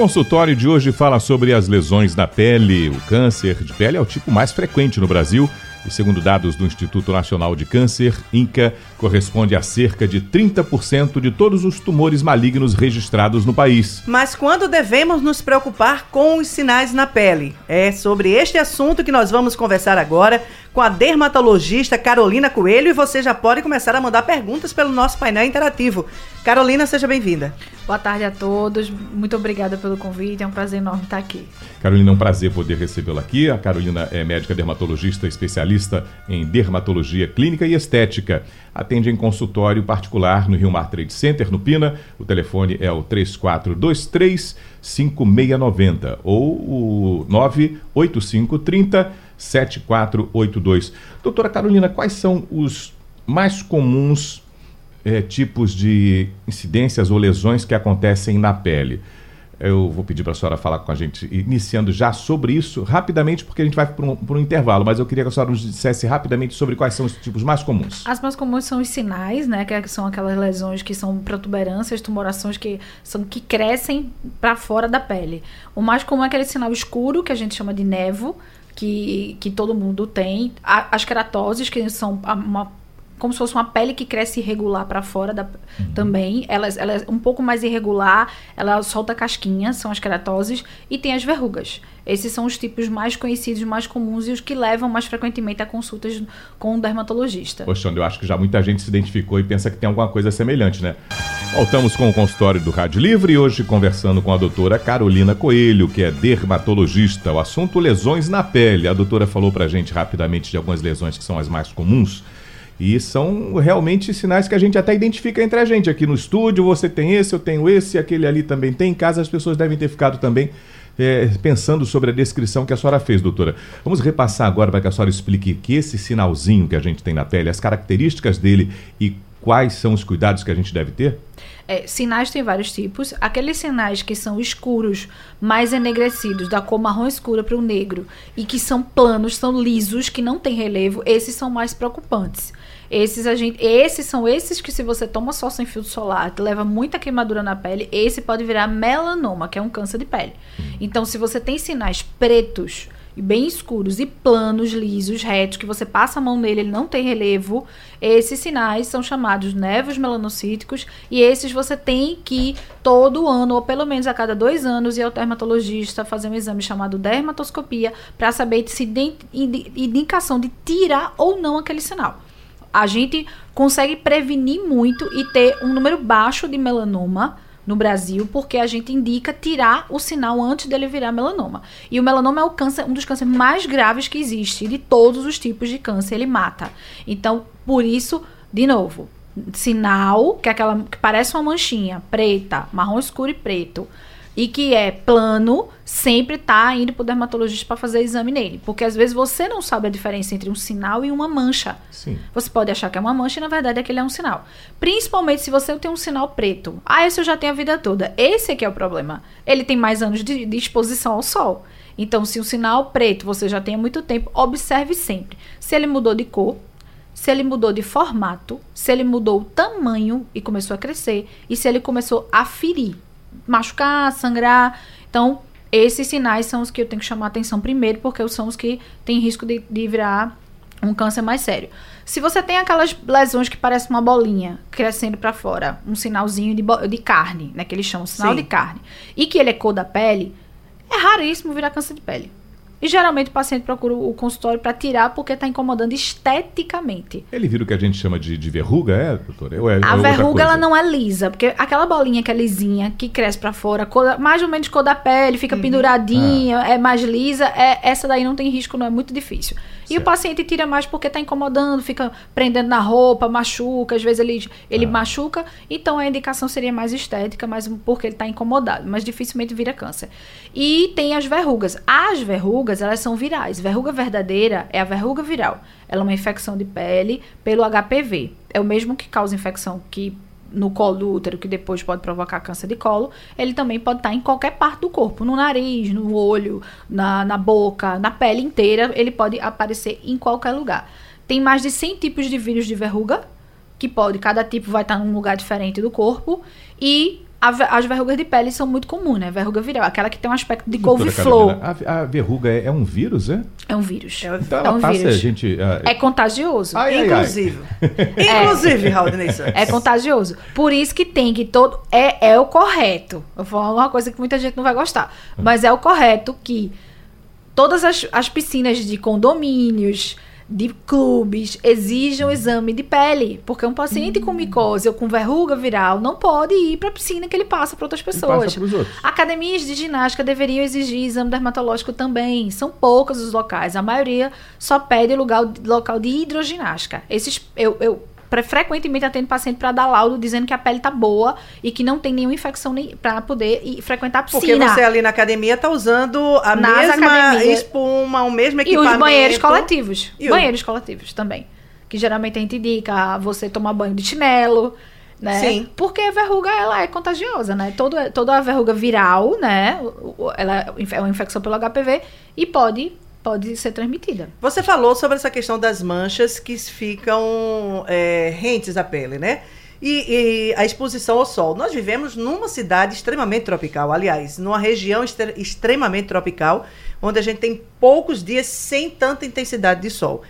Consultório de hoje fala sobre as lesões da pele. O câncer de pele é o tipo mais frequente no Brasil e, segundo dados do Instituto Nacional de Câncer, INCA, corresponde a cerca de 30% de todos os tumores malignos registrados no país. Mas quando devemos nos preocupar com os sinais na pele? É sobre este assunto que nós vamos conversar agora com a dermatologista Carolina Coelho e você já pode começar a mandar perguntas pelo nosso painel interativo. Carolina, seja bem-vinda. Boa tarde a todos, muito obrigada pelo convite, é um prazer enorme estar aqui. Carolina, é um prazer poder recebê-la aqui. A Carolina é médica dermatologista especialista em dermatologia clínica e estética. Atende em consultório particular no Rio Mar Trade Center, no Pina. O telefone é o 3423 5690 ou o 98530 7482. Doutora Carolina, quais são os mais comuns é, tipos de incidências ou lesões que acontecem na pele? Eu vou pedir para a senhora falar com a gente, iniciando já sobre isso, rapidamente, porque a gente vai para um, um, intervalo, mas eu queria que a senhora nos dissesse rapidamente sobre quais são os tipos mais comuns. As mais comuns são os sinais, né? Que são aquelas lesões que são protuberâncias, tumorações que, são, que crescem para fora da pele. O mais comum é aquele sinal escuro, que a gente chama de nevo, que, que todo mundo tem. As queratoses, que são uma como se fosse uma pele que cresce irregular para fora da, uhum. também. Ela, ela é um pouco mais irregular, ela solta casquinhas, são as queratoses, e tem as verrugas. Esses são os tipos mais conhecidos, mais comuns e os que levam mais frequentemente a consultas com o dermatologista. Poxa, eu acho que já muita gente se identificou e pensa que tem alguma coisa semelhante, né? Voltamos com o consultório do Rádio Livre e hoje conversando com a doutora Carolina Coelho, que é dermatologista. O assunto lesões na pele. A doutora falou pra gente rapidamente de algumas lesões que são as mais comuns. E são realmente sinais que a gente até identifica entre a gente. Aqui no estúdio, você tem esse, eu tenho esse, aquele ali também tem. Em casa, as pessoas devem ter ficado também é, pensando sobre a descrição que a senhora fez, doutora. Vamos repassar agora para que a senhora explique que esse sinalzinho que a gente tem na pele, as características dele e quais são os cuidados que a gente deve ter? É, sinais tem vários tipos. Aqueles sinais que são escuros, mais enegrecidos, da cor marrom escura para o negro, e que são planos, são lisos, que não tem relevo, esses são mais preocupantes. Esses, a gente, esses são esses que, se você toma sol sem filtro solar, leva muita queimadura na pele, esse pode virar melanoma, que é um câncer de pele. Então, se você tem sinais pretos, bem escuros e planos, lisos, retos, que você passa a mão nele, ele não tem relevo, esses sinais são chamados nevos melanocíticos e esses você tem que todo ano, ou pelo menos a cada dois anos, ir ao dermatologista fazer um exame chamado dermatoscopia para saber se indicação de tirar ou não aquele sinal. A gente consegue prevenir muito e ter um número baixo de melanoma no Brasil, porque a gente indica tirar o sinal antes dele virar melanoma. E o melanoma é o câncer, um dos cânceres mais graves que existe, de todos os tipos de câncer, ele mata. Então, por isso, de novo, sinal, que é aquela que parece uma manchinha preta, marrom escuro e preto e que é plano, sempre tá indo pro dermatologista para fazer exame nele. Porque às vezes você não sabe a diferença entre um sinal e uma mancha. Sim. Você pode achar que é uma mancha e na verdade aquele é um sinal. Principalmente se você tem um sinal preto. Ah, esse eu já tenho a vida toda. Esse aqui é o problema. Ele tem mais anos de, de exposição ao sol. Então, se o sinal preto você já tem há muito tempo, observe sempre. Se ele mudou de cor, se ele mudou de formato, se ele mudou o tamanho e começou a crescer, e se ele começou a ferir machucar, sangrar. Então, esses sinais são os que eu tenho que chamar atenção primeiro, porque são os que têm risco de, de virar um câncer mais sério. Se você tem aquelas lesões que parecem uma bolinha crescendo para fora, um sinalzinho de, de carne, né, que eles chamam sinal Sim. de carne, e que ele é cor da pele, é raríssimo virar câncer de pele. E geralmente o paciente procura o consultório para tirar porque está incomodando esteticamente. Ele vira o que a gente chama de, de verruga, é, doutora? É, a é verruga ela não é lisa, porque aquela bolinha que é lisinha, que cresce para fora, cor, mais ou menos cor da pele, fica uhum. penduradinha, ah. é mais lisa, é, essa daí não tem risco, não é muito difícil. E o paciente tira mais porque está incomodando, fica prendendo na roupa, machuca, às vezes ele, ele Ah. machuca. Então a indicação seria mais estética, mas porque ele está incomodado. Mas dificilmente vira câncer. E tem as verrugas. As verrugas, elas são virais. Verruga verdadeira é a verruga viral. Ela é uma infecção de pele pelo HPV. É o mesmo que causa infecção que no colo do útero, que depois pode provocar câncer de colo, ele também pode estar em qualquer parte do corpo, no nariz, no olho, na, na boca, na pele inteira, ele pode aparecer em qualquer lugar. Tem mais de 100 tipos de vírus de verruga, que pode, cada tipo vai estar num lugar diferente do corpo, e a as verrugas de pele são muito comuns, né? Verruga viral, aquela que tem um aspecto de couve-flor. Carolina, A, a verruga é, é um vírus, é? É um vírus. É Então É um passa, vírus. a gente. É contagioso. Ai, ai, ai. Inclusive. Inclusive, Raul Santos. É contagioso. Por isso que tem que todo. É, é o correto. Eu vou falar uma coisa que muita gente não vai gostar. Mas é o correto que todas as, as piscinas de condomínios, de clubes, exijam exame de pele. Porque um paciente com micose ou com verruga viral não pode ir para a piscina que ele passa para outras pessoas. Academias de ginástica deveriam exigir exame dermatológico também. São poucos os locais. A maioria só pede lugar, local de hidroginástica. Esses, eu, eu pre- frequentemente atendo paciente para dar laudo dizendo que a pele tá boa e que não tem nenhuma infecção para poder ir frequentar a Porque piscina. você ali na academia tá usando a Nas mesma academias. espuma, o mesmo E equipamento. os banheiros coletivos. E o- banheiros coletivos também. Que geralmente a gente indica você tomar banho de chinelo. Né? Sim. Porque a verruga ela é contagiosa, né? Todo, toda a verruga viral, né? Ela é uma infecção pelo HPV e pode, pode ser transmitida. Você falou sobre essa questão das manchas que ficam é, rentes à pele, né? E, e a exposição ao sol. Nós vivemos numa cidade extremamente tropical, aliás, numa região extre- extremamente tropical, onde a gente tem poucos dias sem tanta intensidade de sol.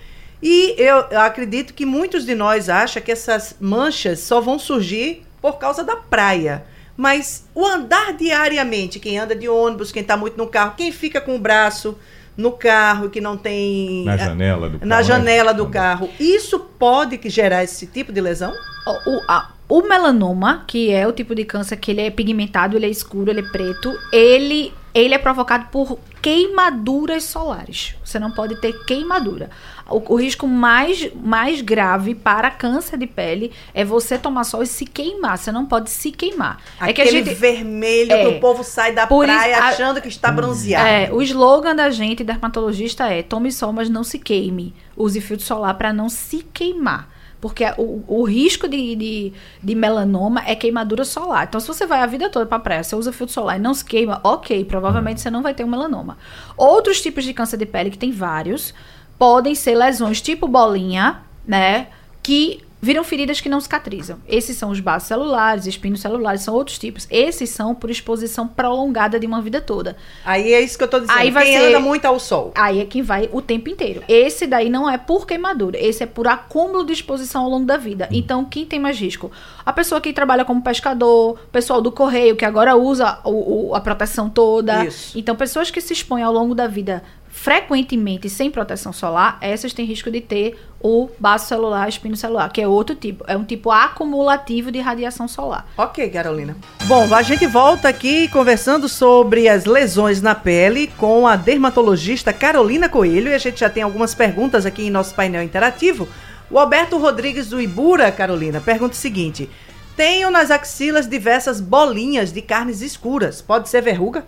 E eu acredito que muitos de nós acham que essas manchas só vão surgir por causa da praia. Mas o andar diariamente, quem anda de ônibus, quem está muito no carro, quem fica com o braço no carro, que não tem. Na janela do carro. Na né? janela do carro. Isso pode que gerar esse tipo de lesão? O, o- a- o melanoma, que é o tipo de câncer que ele é pigmentado, ele é escuro, ele é preto, ele, ele é provocado por queimaduras solares. Você não pode ter queimadura. O, o risco mais, mais grave para câncer de pele é você tomar sol e se queimar. Você não pode se queimar. é que a Aquele gente. vermelho É. que o povo sai da praia isso, a- achando que está bronzeado. É, o slogan da gente, dermatologista, é tome sol, mas não se queime. Use filtro solar para não se queimar. Porque o, o risco de, de, de melanoma é queimadura solar. Então, se você vai a vida toda para praia, você usa filtro solar e não se queima, ok, provavelmente você não vai ter um melanoma. Outros tipos de câncer de pele, que tem vários, podem ser lesões tipo bolinha, né? Que viram feridas que não cicatrizam. Esses são os baços celulares, espinos celulares, são outros tipos. Esses são por exposição prolongada de uma vida toda. Aí é isso que eu tô dizendo. Aí vai quem ser- anda muito ao sol. Aí é quem vai o tempo inteiro. Esse daí não é por queimadura, esse é por acúmulo de exposição ao longo da vida. Então, quem tem mais risco? A pessoa que trabalha como pescador, o pessoal do correio, que agora usa o- o- a proteção toda. Isso. Então, pessoas que se expõem ao longo da vida frequentemente sem proteção solar, essas têm risco de ter o baço celular, espino celular, que é outro tipo. É um tipo acumulativo de radiação solar. Ok, Carolina. Bom, a gente volta aqui conversando sobre as lesões na pele com a dermatologista Carolina Coelho e a gente já tem algumas perguntas aqui em nosso painel interativo. O Alberto Rodrigues do Ibura, Carolina, pergunta o seguinte: Tenho nas axilas diversas bolinhas de carnes escuras. Pode ser verruga?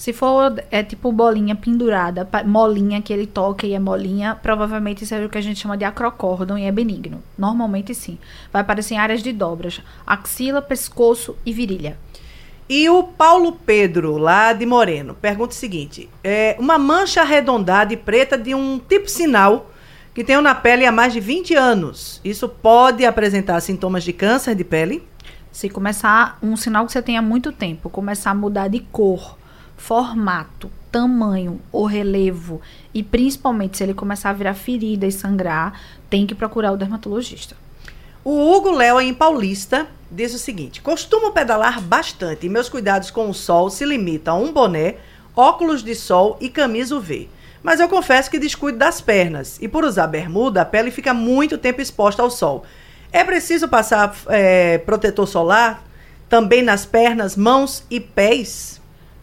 Se for é tipo bolinha pendurada, molinha que ele toca e é molinha, provavelmente isso é o que a gente chama de acrocórdon e é benigno. Normalmente sim. Vai aparecer em áreas de dobras: axila, pescoço e virilha. E o Paulo Pedro, lá de Moreno, pergunta o seguinte: é, uma mancha arredondada e preta de um tipo sinal que tenho na pele há mais de 20 anos. Isso pode apresentar sintomas de câncer de pele? Se começar um sinal que você tem há muito tempo, começar a mudar de cor, formato, tamanho ou relevo, e principalmente se ele começar a virar ferida e sangrar, tem que procurar o dermatologista. O Hugo Léo, em Paulista, diz o seguinte: costumo pedalar bastante e meus cuidados com o sol se limitam a um boné, óculos de sol e camisa UV. Mas eu confesso que descuido das pernas e por usar bermuda, a pele fica muito tempo exposta ao sol. É preciso passar é, protetor solar também nas pernas, mãos e pés?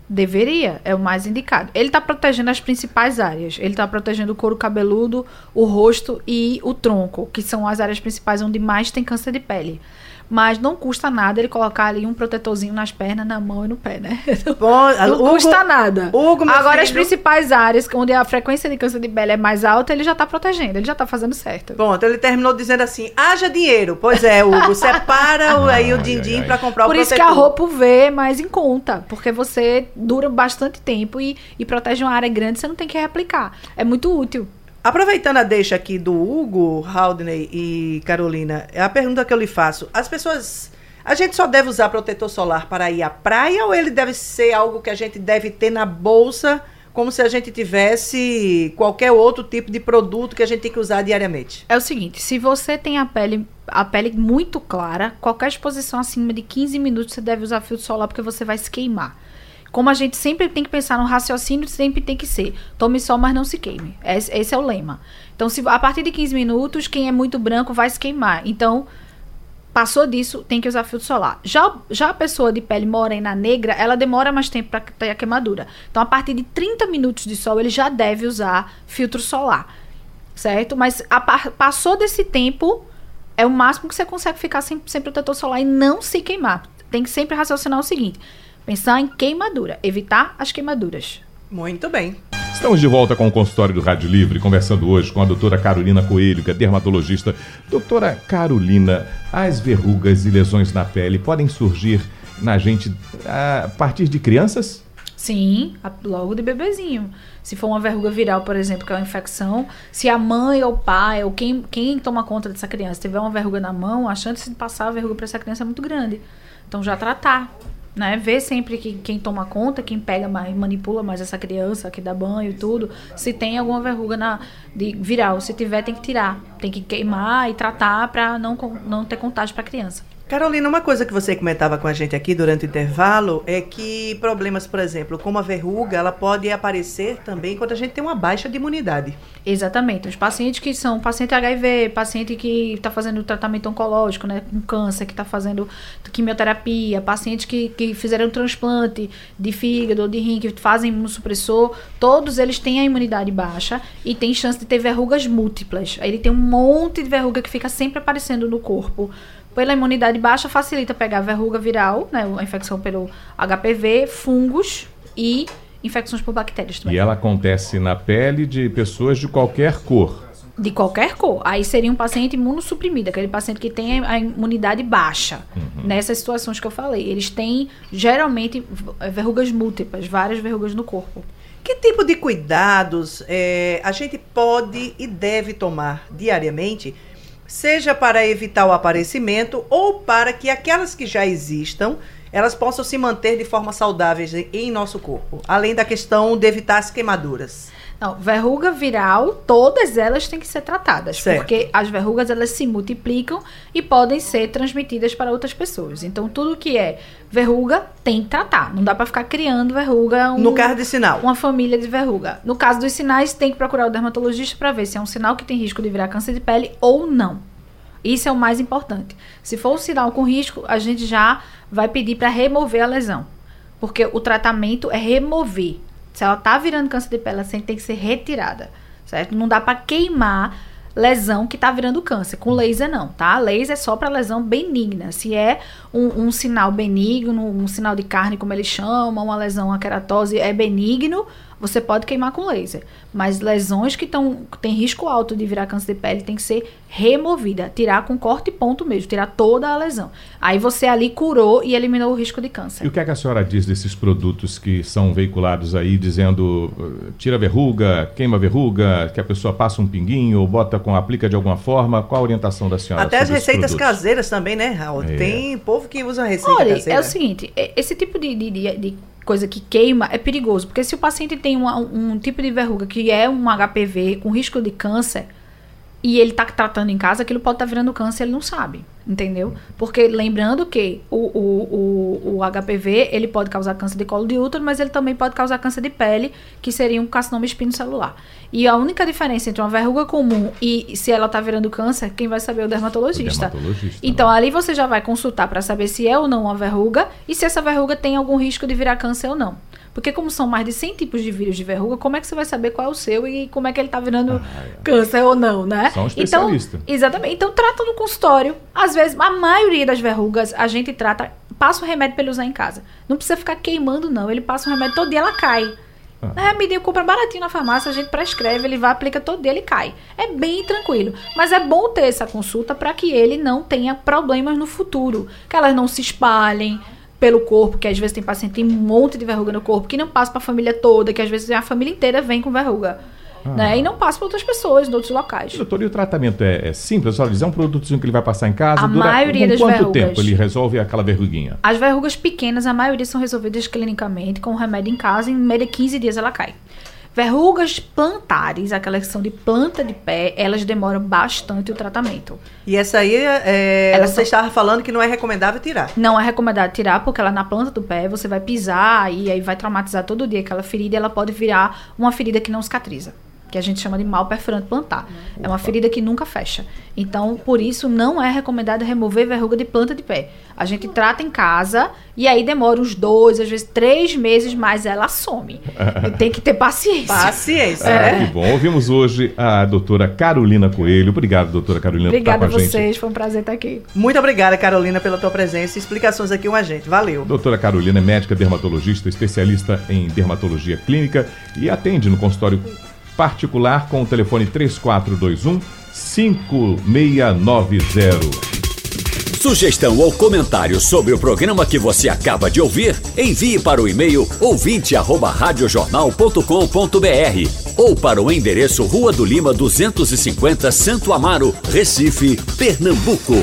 Deveria, é o mais indicado. Ele está protegendo as principais áreas. Ele está protegendo o couro cabeludo, o rosto e o tronco, que são as áreas principais onde mais tem câncer de pele. Mas não custa nada ele colocar ali um protetorzinho nas pernas, na mão e no pé, né? Bom, não Hugo- custa nada. Hugo, Agora, as filho- principais áreas onde a frequência de câncer de pele é mais alta, ele já está protegendo, ele já está fazendo certo. Pronto, ele terminou dizendo assim: haja dinheiro. Pois é, Hugo, separa o, aí o din-din pra comprar Por o isso que a protetor. roupa UV é mais em conta, porque você dura bastante tempo e, e protege uma área grande, você não tem que reaplicar. É muito útil. Aproveitando a deixa aqui do Hugo, Haldney e Carolina, é a pergunta que eu lhe faço. As pessoas. A gente só deve usar protetor solar para ir à praia ou ele deve ser algo que a gente deve ter na bolsa, como se a gente tivesse qualquer outro tipo de produto que a gente tem que usar diariamente? É o seguinte, se você tem a pele, a pele muito clara, qualquer exposição acima de 15 minutos você deve usar filtro solar porque você vai se queimar. Como a gente sempre tem que pensar no raciocínio, sempre tem que ser. Tome sol, mas não se queime. Esse, esse é o lema. Então, se, a partir de 15 minutos, quem é muito branco vai se queimar. Então, passou disso, tem que usar filtro solar. Já, já a pessoa de pele morena negra, ela demora mais tempo para ter a queimadura. Então, a partir de 30 minutos de sol, ele já deve usar filtro solar. Certo? Mas a passou desse tempo, é o máximo que você consegue ficar sem, sem protetor solar e não se queimar. Tem que sempre raciocinar o seguinte: pensar em queimadura, evitar as queimaduras. Muito bem. Estamos de volta com o consultório do Rádio Livre, conversando hoje com a doutora Carolina Coelho, que é dermatologista. Doutora Carolina, as verrugas e lesões na pele podem surgir na gente a partir de crianças? Sim, a- logo de bebezinho. Se for uma verruga viral, por exemplo, que é uma infecção, se a mãe ou o pai ou quem, quem toma conta dessa criança tiver uma verruga na mão, a chance de passar a verruga para essa criança é muito grande. Então já tratar, né? Ver sempre que quem toma conta, quem pega mais, manipula mais essa criança, que dá banho e tudo, se tem alguma verruga na de viral, se tiver tem que tirar, tem que queimar e tratar para não não ter contágio para criança. Carolina, uma coisa que você comentava com a gente aqui durante o intervalo é que problemas, por exemplo, como a verruga, ela pode aparecer também quando a gente tem uma baixa de imunidade. Exatamente. Os pacientes que são paciente HIV, paciente que está fazendo tratamento oncológico, né, com câncer, que está fazendo quimioterapia, pacientes que, que fizeram transplante de fígado ou de rim, que fazem imunossupressor, todos eles têm a imunidade baixa e tem chance de ter verrugas múltiplas. Ele tem um monte de verruga que fica sempre aparecendo no corpo. Pela imunidade baixa, facilita pegar verruga viral, né, a infecção pelo HPV, fungos e infecções por bactérias também. E ela acontece na pele de pessoas de qualquer cor. De qualquer cor. Aí seria um paciente imunossuprimido, aquele paciente que tem a imunidade baixa. Nessas situações que eu falei. Eles têm, geralmente, verrugas múltiplas, várias verrugas no corpo. Que tipo de cuidados eh, a gente pode e deve tomar diariamente, seja para evitar o aparecimento ou para que aquelas que já existam elas possam se manter de forma saudáveis em- em nosso corpo, além da questão de evitar as queimaduras. Não, verruga viral, todas elas têm que ser tratadas. Certo. Porque as verrugas, elas se multiplicam e podem ser transmitidas para outras pessoas. Então, tudo que é verruga, tem que tratar. Não dá para ficar criando verruga... um- No caso de sinal. uma família de verruga. No caso dos sinais, tem que procurar o dermatologista para ver se é um sinal que tem risco de virar câncer de pele ou não. Isso é o mais importante. Se for um sinal com risco, a gente já vai pedir para remover a lesão. Porque o tratamento é remover. Se ela tá virando câncer de pele, ela tem que ser retirada, certo? Não dá para queimar lesão que tá virando câncer. Com laser não, tá? Laser é só para lesão benigna. Se é um, um sinal benigno, um sinal de carne, como eles chamam, uma lesão, uma queratose é benigno, você pode queimar com laser. Mas lesões que tão, têm risco alto de virar câncer de pele tem que ser removida. Tirar com corte e ponto mesmo. Tirar toda a lesão. Aí você ali curou e eliminou o risco de E câncer. o que é que a senhora diz desses produtos que são veiculados aí, dizendo uh, tira verruga, queima verruga, que a pessoa passa um pinguinho ou bota com aplica de alguma forma? Qual a orientação da senhora? Até as receitas caseiras também, né, Raul? É. Tem povo que usa receita Olha, caseira. é o seguinte, é- esse tipo de, de, de- de coisa que queima é perigoso, porque se o paciente tem uma- um tipo de verruga que é um HPV com risco de câncer e ele tá tratando em casa, aquilo pode estar virando câncer, ele não sabe, entendeu? Porque lembrando que o, o, o, o HPV, ele pode causar câncer de colo de útero, mas ele também pode causar câncer de pele, que seria um carcinoma espinocelular. E a única diferença entre uma verruga comum e se ela tá virando câncer, quem vai saber é o dermatologista. O dermatologista, Então, ali você já vai consultar para saber se é ou não uma verruga e se essa verruga tem algum risco de virar câncer ou não. Porque como são mais de 100 tipos de vírus de verruga, como é que você vai saber qual é o seu e como é que ele tá virando câncer ou não, né? Só um então, especialista. exatamente. Então trata no consultório. Às vezes, a maioria das verrugas a gente trata, passa o remédio pra ele usar em casa. Não precisa ficar queimando, não. Ele passa o remédio todo dia, ela cai. Ah. Na remedinho compra baratinho na farmácia, a gente prescreve, ele vai, aplica todo dia, ele cai. É bem tranquilo. Mas é bom ter essa consulta para que ele não tenha problemas no futuro. Que elas não se espalhem pelo corpo, que às vezes tem paciente que tem um monte de verruga no corpo, que não passa para a família toda, que às vezes a família inteira vem com verruga. Ah. Né? E não passa para outras pessoas, em outros locais. Doutor, e o tratamento é, é simples? A senhora diz, é um produtozinho que ele vai passar em casa? A dura maioria das quanto verrugas. tempo ele resolve aquela verruguinha? As verrugas pequenas, a maioria são resolvidas clinicamente com remédio em casa, em média 15 dias ela cai. Verrugas plantares, aquelas que são de planta de pé, elas demoram bastante o tratamento. E essa aí, é, Ela você só- estava falando que não é recomendável tirar. Não é recomendado tirar, porque ela na planta do pé, você vai pisar e aí vai traumatizar todo dia aquela ferida e ela pode virar uma ferida que não cicatriza. Que a gente chama de mal perfurante plantar. É uma ferida que nunca fecha. Então, por isso, não é recomendado remover verruga de planta de pé. A gente trata em casa e aí demora uns dois, às vezes três meses, mas ela some. E tem que ter paciência. Paciência, Ah, né? que bom. Ouvimos hoje a doutora Carolina Coelho. Obrigado, doutora Carolina, Obrigada por a estar com a gente. vocês, foi um prazer estar aqui. Muito obrigada, Carolina, pela tua presença e explicações aqui com a gente. Valeu. Doutora Carolina é médica dermatologista, especialista em dermatologia clínica e atende no consultório particular com o telefone 3421 5690. Sugestão ou comentário sobre o programa que você acaba de ouvir, envie para o e-mail ouvinte@radiojornal.com.br ou para o endereço Rua do Lima 250, Santo Amaro, Recife, Pernambuco.